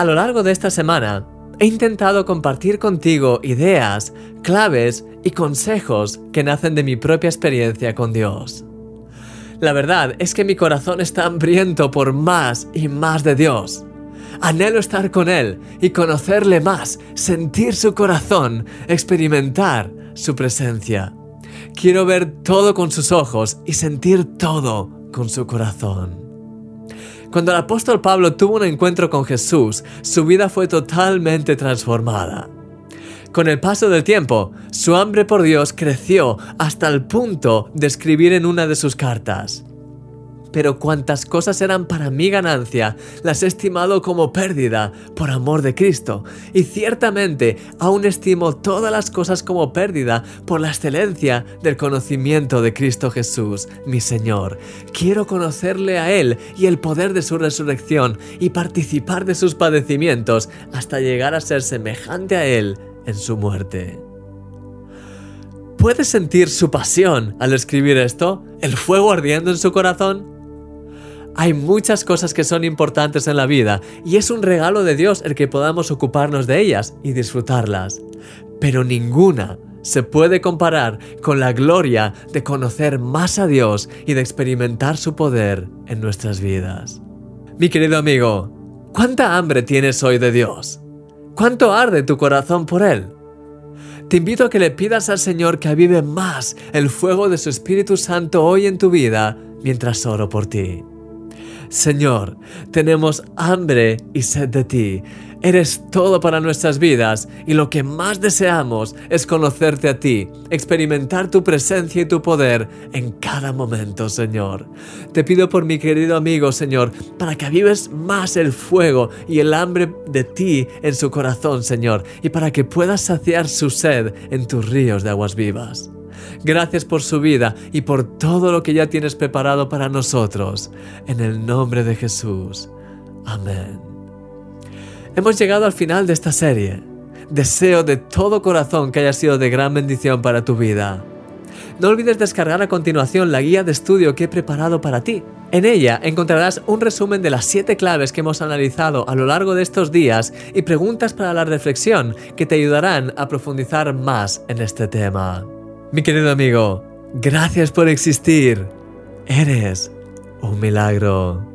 A lo largo de esta semana, he intentado compartir contigo ideas, claves y consejos que nacen de mi propia experiencia con Dios. La verdad es que mi corazón está hambriento por más y más de Dios. Anhelo estar con Él y conocerle más, sentir su corazón, experimentar su presencia. Quiero ver todo con sus ojos y sentir todo con su corazón. Cuando el apóstol Pablo tuvo un encuentro con Jesús, su vida fue totalmente transformada. Con el paso del tiempo, su hambre por Dios creció hasta el punto de escribir en una de sus cartas. Pero cuantas cosas eran para mi ganancia, las he estimado como pérdida por amor de Cristo. Y ciertamente aún estimo todas las cosas como pérdida por la excelencia del conocimiento de Cristo Jesús, mi Señor. Quiero conocerle a Él y el poder de su resurrección y participar de sus padecimientos hasta llegar a ser semejante a Él en su muerte. ¿Puedes sentir su pasión al escribir esto? ¿El fuego ardiendo en su corazón? Hay muchas cosas que son importantes en la vida y es un regalo de Dios el que podamos ocuparnos de ellas y disfrutarlas. Pero ninguna se puede comparar con la gloria de conocer más a Dios y de experimentar su poder en nuestras vidas. Mi querido amigo, ¿cuánta hambre tienes hoy de Dios? ¿Cuánto arde tu corazón por Él? Te invito a que le pidas al Señor que avive más el fuego de su Espíritu Santo hoy en tu vida mientras oro por ti. Señor, tenemos hambre y sed de ti. Eres todo para nuestras vidas y lo que más deseamos es conocerte a ti, experimentar tu presencia y tu poder en cada momento, Señor. Te pido por mi querido amigo, Señor, para que avives más el fuego y el hambre de ti en su corazón, Señor, y para que puedas saciar su sed en tus ríos de aguas vivas. Gracias por su vida y por todo lo que ya tienes preparado para nosotros. En el nombre de Jesús. Amén. Hemos llegado al final de esta serie. Deseo de todo corazón que haya sido de gran bendición para tu vida. No olvides descargar a continuación la guía de estudio que he preparado para ti. En ella encontrarás un resumen de las siete claves que hemos analizado a lo largo de estos días y preguntas para la reflexión que te ayudarán a profundizar más en este tema. Mi querido amigo, gracias por existir. Eres un milagro.